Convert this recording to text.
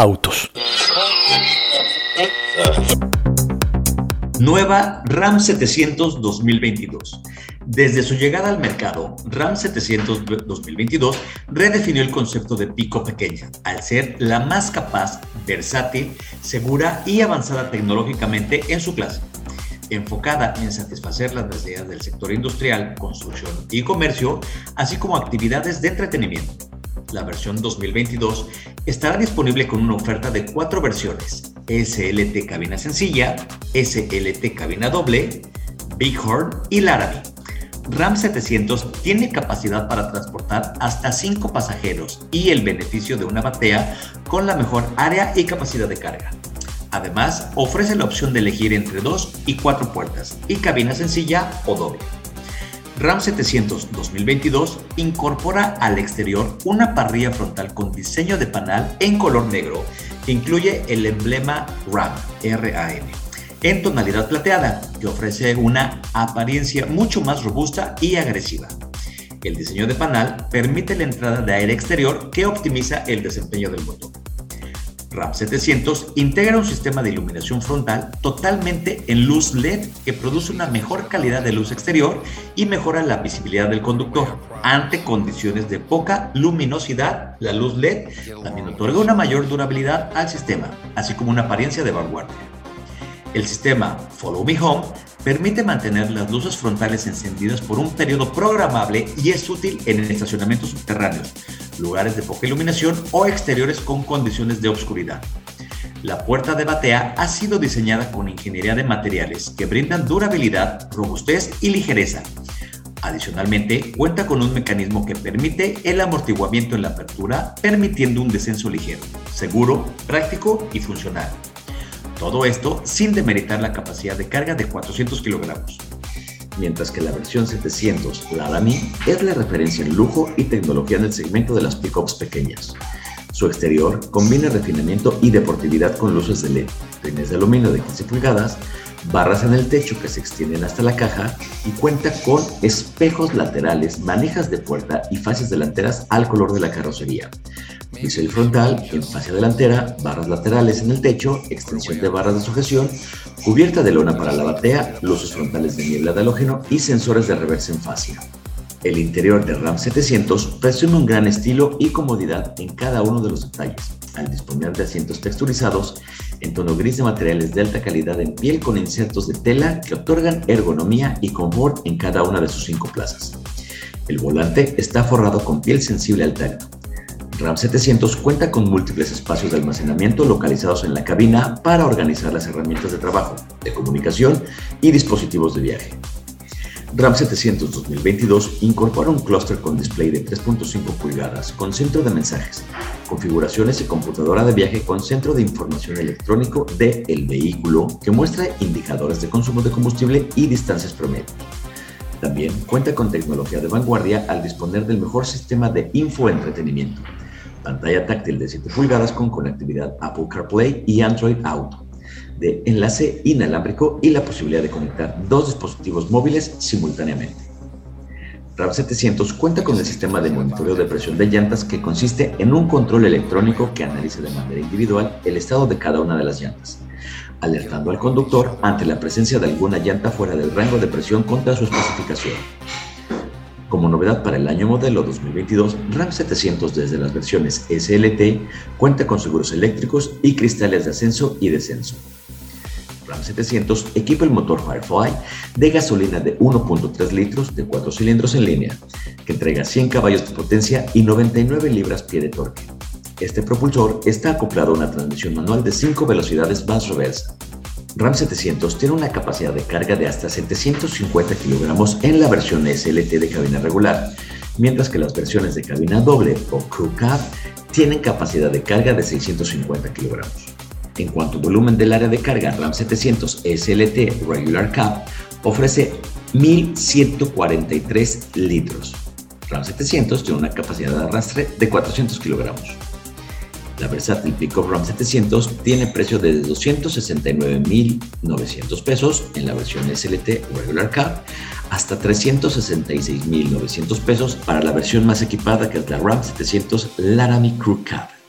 autos. Nueva RAM 700 2022. Desde su llegada al mercado, RAM 700 2022 redefinió el concepto de pico pequeña, al ser la más capaz, versátil, segura y avanzada tecnológicamente en su clase. Enfocada en satisfacer las necesidades del sector industrial, construcción y comercio, así como actividades de entretenimiento la versión 2022, estará disponible con una oferta de cuatro versiones: SLT cabina sencilla, SLT cabina doble, Bighorn y Laramie. RAM 700 tiene capacidad para transportar hasta 5 pasajeros y el beneficio de una batea con la mejor área y capacidad de carga. Además, ofrece la opción de elegir entre 2 y 4 puertas y cabina sencilla o doble. RAM 700 2022 incorpora al exterior una parrilla frontal con diseño de panal en color negro que incluye el emblema RAM, RAM en tonalidad plateada, que ofrece una apariencia mucho más robusta y agresiva. El diseño de panal permite la entrada de aire exterior que optimiza el desempeño del motor. RAM 700 integra un sistema de iluminación frontal totalmente en luz LED que produce una mejor calidad de luz exterior y mejora la visibilidad del conductor. Ante condiciones de poca luminosidad, la luz LED también otorga una mayor durabilidad al sistema, así como una apariencia de vanguardia. El sistema Follow Me Home permite mantener las luces frontales encendidas por un periodo programable y es útil en estacionamientos subterráneos, lugares de poca iluminación o exteriores con condiciones de oscuridad. La puerta de batea ha sido diseñada con ingeniería de materiales que brindan durabilidad, robustez y ligereza. Adicionalmente, cuenta con un mecanismo que permite el amortiguamiento en la apertura, permitiendo un descenso ligero, seguro, práctico y funcional. Todo esto sin demeritar la capacidad de carga de 400 kilogramos mientras que la versión 700 Laramie es la referencia en lujo y tecnología en el segmento de las pickups pequeñas. Su exterior combina refinamiento y deportividad con luces de LED, rines de aluminio de 15 pulgadas, barras en el techo que se extienden hasta la caja y cuenta con espejos laterales, manejas de puerta y fases delanteras al color de la carrocería. Bisel frontal en fase delantera, barras laterales en el techo, extensión de barras de sujeción, cubierta de lona para la batea, luces frontales de niebla de halógeno y sensores de reversa en fascia. El interior de RAM 700 presume un gran estilo y comodidad en cada uno de los detalles, al disponer de asientos texturizados en tono gris de materiales de alta calidad en piel con insertos de tela que otorgan ergonomía y confort en cada una de sus cinco plazas. El volante está forrado con piel sensible al tacto. RAM 700 cuenta con múltiples espacios de almacenamiento localizados en la cabina para organizar las herramientas de trabajo, de comunicación y dispositivos de viaje. RAM 700 2022 incorpora un clúster con display de 3.5 pulgadas con centro de mensajes, configuraciones y computadora de viaje con centro de información electrónico del el vehículo que muestra indicadores de consumo de combustible y distancias promedio. También cuenta con tecnología de vanguardia al disponer del mejor sistema de infoentretenimiento, pantalla táctil de 7 pulgadas con conectividad Apple CarPlay y Android Auto de enlace inalámbrico y la posibilidad de conectar dos dispositivos móviles simultáneamente. RAM 700 cuenta con el sistema de monitoreo de presión de llantas que consiste en un control electrónico que analiza de manera individual el estado de cada una de las llantas, alertando al conductor ante la presencia de alguna llanta fuera del rango de presión contra su especificación. Como novedad para el año modelo 2022, RAM 700 desde las versiones SLT cuenta con seguros eléctricos y cristales de ascenso y descenso. RAM 700 equipa el motor Firefly de gasolina de 1.3 litros de 4 cilindros en línea, que entrega 100 caballos de potencia y 99 libras-pie de torque. Este propulsor está acoplado a una transmisión manual de 5 velocidades más reversa, RAM 700 tiene una capacidad de carga de hasta 750 kilogramos en la versión SLT de cabina regular, mientras que las versiones de cabina doble o Crew Cab tienen capacidad de carga de 650 kilogramos. En cuanto al volumen del área de carga, RAM 700 SLT Regular Cab ofrece 1143 litros. RAM 700 tiene una capacidad de arrastre de 400 kilogramos. La versátil Pickup RAM 700 tiene precio de 269.900 pesos en la versión SLT Regular Cab hasta 366.900 pesos para la versión más equipada que es la RAM 700 Laramie Crew Cab.